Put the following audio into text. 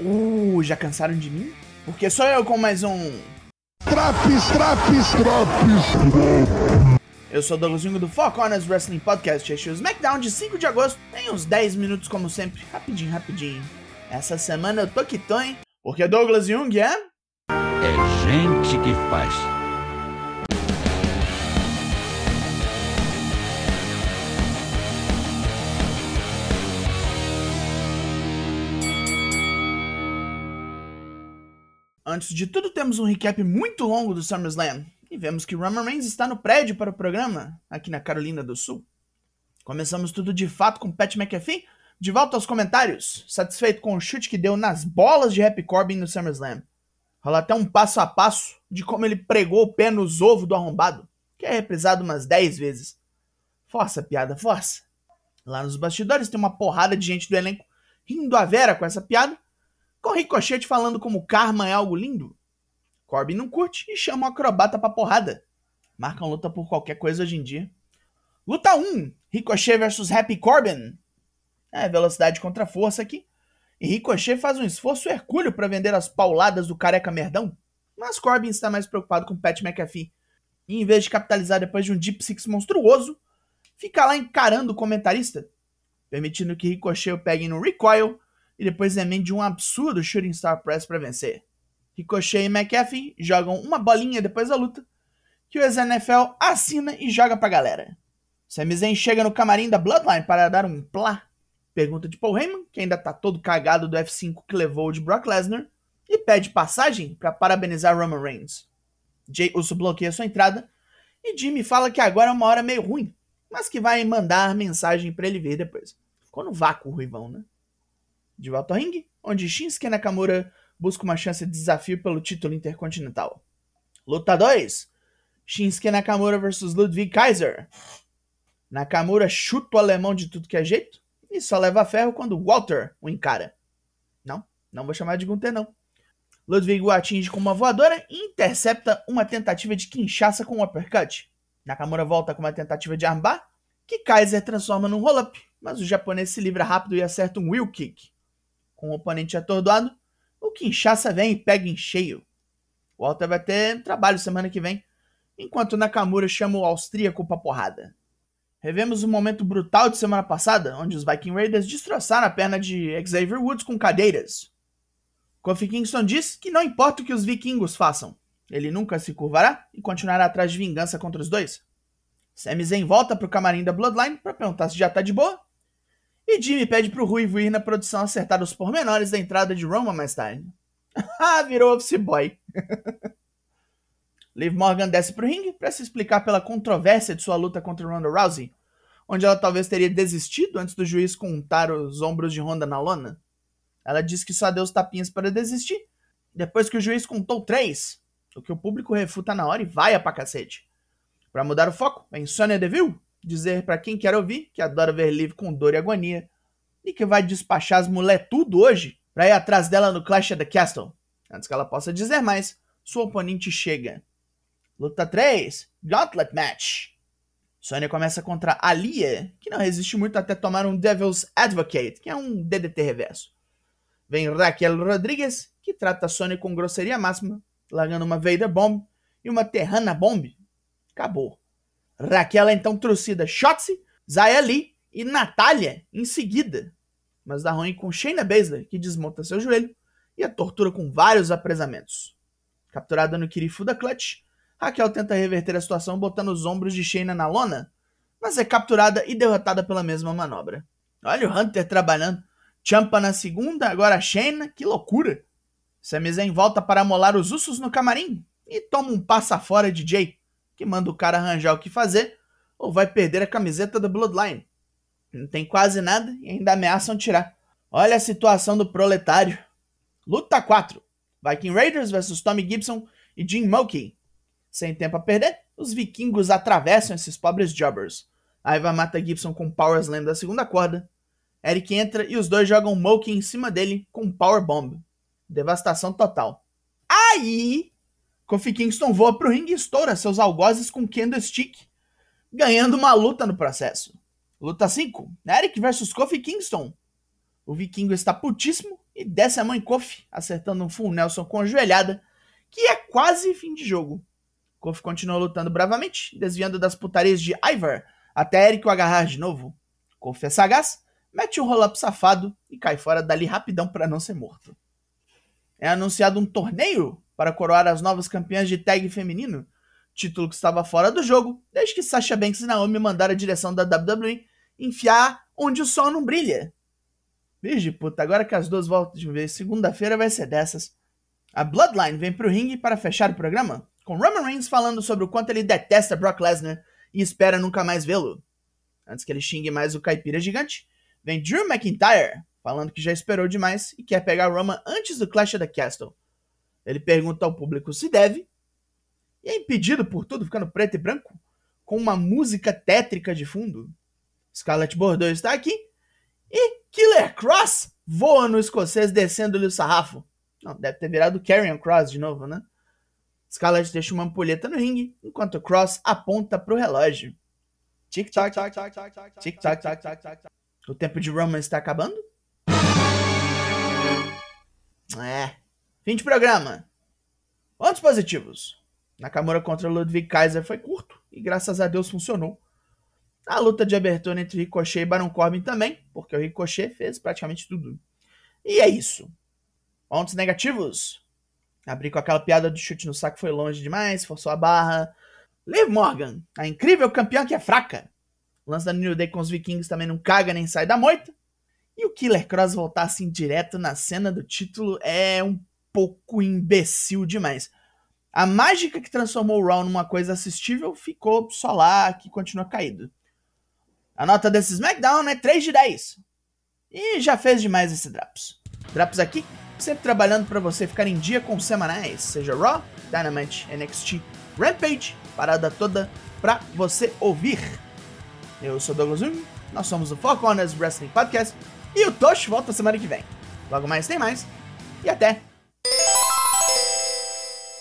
Uh, já cansaram de mim? Porque sou eu com mais um. Traps, traps, traps. Eu sou o Douglas Jungo do Four Corners Wrestling Podcast. Este é o SmackDown de 5 de agosto. Tem uns 10 minutos, como sempre. Rapidinho, rapidinho. Essa semana eu tô que tô, hein? Porque Douglas Jung é. É gente que faz. Antes de tudo, temos um recap muito longo do SummerSlam. E vemos que Roman Reigns está no prédio para o programa, aqui na Carolina do Sul. Começamos tudo de fato com Pat McAfee, de volta aos comentários, satisfeito com o chute que deu nas bolas de Happy Corbin no SummerSlam. Rola até um passo a passo de como ele pregou o pé nos ovos do arrombado, que é reprisado umas 10 vezes. Força, piada, força. Lá nos bastidores tem uma porrada de gente do elenco rindo a vera com essa piada, com Ricochet falando como karma é algo lindo. Corbin não curte e chama o acrobata pra porrada. Marcam luta por qualquer coisa hoje em dia. Luta 1: Ricochet versus Happy Corbin. É, velocidade contra força aqui. E Ricochet faz um esforço hercúleo para vender as pauladas do careca merdão. Mas Corbin está mais preocupado com Pat McAfee. E em vez de capitalizar depois de um Deep Six monstruoso, fica lá encarando o comentarista, permitindo que Ricochet o pegue no recoil e depois emende um absurdo Shooting Star Press para vencer. Ricochet e McAfee jogam uma bolinha depois da luta, que o ex-NFL assina e joga pra galera. Sami Zayn chega no camarim da Bloodline para dar um plá. Pergunta de Paul Heyman, que ainda tá todo cagado do F5 que levou de Brock Lesnar, e pede passagem para parabenizar Roman Reigns. Jay Uso bloqueia sua entrada, e Jimmy fala que agora é uma hora meio ruim, mas que vai mandar mensagem para ele ver depois. Ficou no vácuo, Ruivão, né? De volta ao ringue, onde Shinsuke Nakamura busca uma chance de desafio pelo título intercontinental. Luta 2: Shinsuke Nakamura vs Ludwig Kaiser. Nakamura chuta o alemão de tudo que é jeito e só leva ferro quando Walter o encara. Não, não vou chamar de Gunter não. Ludwig o atinge com uma voadora e intercepta uma tentativa de quinchaça com um uppercut. Nakamura volta com uma tentativa de armbar, que Kaiser transforma num roll-up, mas o japonês se livra rápido e acerta um wheel kick. Com o oponente atordoado, o Kinshasa vem e pega em cheio. O Walter vai ter trabalho semana que vem, enquanto Nakamura chama o austríaco pra porrada. Revemos um momento brutal de semana passada, onde os Viking Raiders destroçaram a perna de Xavier Woods com cadeiras. Kofi Kingston diz que não importa o que os vikingos façam, ele nunca se curvará e continuará atrás de vingança contra os dois. Sami Zayn volta pro camarim da Bloodline para perguntar se já tá de boa, e Jimmy pede pro Ruivo ir na produção acertar os pormenores da entrada de Roman mais tarde. ah, virou office boy. Liv Morgan desce pro ringue para se explicar pela controvérsia de sua luta contra Ronda Rousey, onde ela talvez teria desistido antes do juiz contar os ombros de Ronda na lona. Ela diz que só deu os tapinhas para desistir, depois que o juiz contou três, o que o público refuta na hora e vai a pra cacete. Pra mudar o foco, vem Sonya Deville dizer para quem quer ouvir que adora ver Liv com dor e agonia e que vai despachar as mulher tudo hoje pra ir atrás dela no Clash of the Castle. Antes que ela possa dizer mais, sua oponente chega. Luta 3, Gauntlet Match. Sonya começa contra Alia, que não resiste muito até tomar um Devil's Advocate, que é um DDT reverso. Vem Raquel Rodrigues, que trata Sonya com grosseria máxima, largando uma Vader Bomb e uma Terrana Bomb. Acabou. Raquel é então trucida Shotzi, Zaya Lee e Natália em seguida. Mas dá ruim com Shayna Baszler, que desmonta seu joelho e a tortura com vários apresamentos. Capturada no Kirifu da Clutch, Raquel tenta reverter a situação botando os ombros de Shayna na lona, mas é capturada e derrotada pela mesma manobra. Olha o Hunter trabalhando. Champa na segunda, agora a Shayna, que loucura! Sami Zayn volta para molar os ursos no camarim e toma um passa fora de Jay, que manda o cara arranjar o que fazer ou vai perder a camiseta da Bloodline. Não tem quase nada e ainda ameaçam tirar. Olha a situação do proletário. Luta 4. Viking Raiders vs Tommy Gibson e Jim Monkey. Sem tempo a perder, os vikingos atravessam esses pobres jobbers. Aiva mata Gibson com Power Slam da segunda corda. Eric entra e os dois jogam Monkey em cima dele com Power Bomb. Devastação total. Aí, Kofi Kingston voa pro ringue e estoura seus algozes com Candlestick, ganhando uma luta no processo. Luta 5, Eric versus Kofi Kingston. O vikingo está putíssimo e desce a mão em Kofi, acertando um Full Nelson com a joelhada, que é quase fim de jogo. Kofi continua lutando bravamente, desviando das putarias de Ivar, até Eric o agarrar de novo. Kofi é sagaz, mete um roll-up safado e cai fora dali rapidão para não ser morto. É anunciado um torneio para coroar as novas campeãs de tag feminino, título que estava fora do jogo, desde que Sasha Banks e Naomi mandaram a direção da WWE enfiar onde o sol não brilha. Virgem puta, agora que as duas voltam de vez, segunda-feira vai ser dessas. A Bloodline vem pro ringue para fechar o programa, com Roman Reigns falando sobre o quanto ele detesta Brock Lesnar e espera nunca mais vê-lo. Antes que ele xingue mais o caipira gigante, vem Drew McIntyre falando que já esperou demais e quer pegar Roman antes do Clash of the Castle. Ele pergunta ao público se deve, e é impedido por tudo, ficando preto e branco, com uma música tétrica de fundo. Scarlett Bordeaux está aqui e Killer Cross voa no escocês descendo-lhe o sarrafo. Não, deve ter virado Carrion Cross de novo, né? Scarlett deixa uma ampulheta no ringue, enquanto Cross aponta pro relógio. Tic-tac, tic-tac, tic-tac. O tempo de Roman está acabando? É. Fim de programa. Pontos positivos. Nakamura contra Ludwig Kaiser foi curto e graças a Deus funcionou. A luta de abertura entre Ricochet e Baron Corbin também, porque o Ricochet fez praticamente tudo. E é isso. Pontos negativos. Abrir com aquela piada do chute no saco foi longe demais, forçou a barra. Liv Morgan, a incrível campeã que é fraca. O lance da New Day com os vikings também não caga nem sai da moita. E o Killer Cross voltar assim direto na cena do título é um pouco imbecil demais. A mágica que transformou o Raw numa coisa assistível ficou só lá, que continua caído. A nota desse SmackDown é 3 de 10. E já fez demais esse Drops. Drops aqui, sempre trabalhando para você ficar em dia com os semanais, seja Raw, Dynamite, NXT, Rampage, parada toda pra você ouvir. Eu sou Douglas Jung, nós somos o Four Corners Wrestling Podcast e o Tosh volta semana que vem. Logo mais tem mais e até!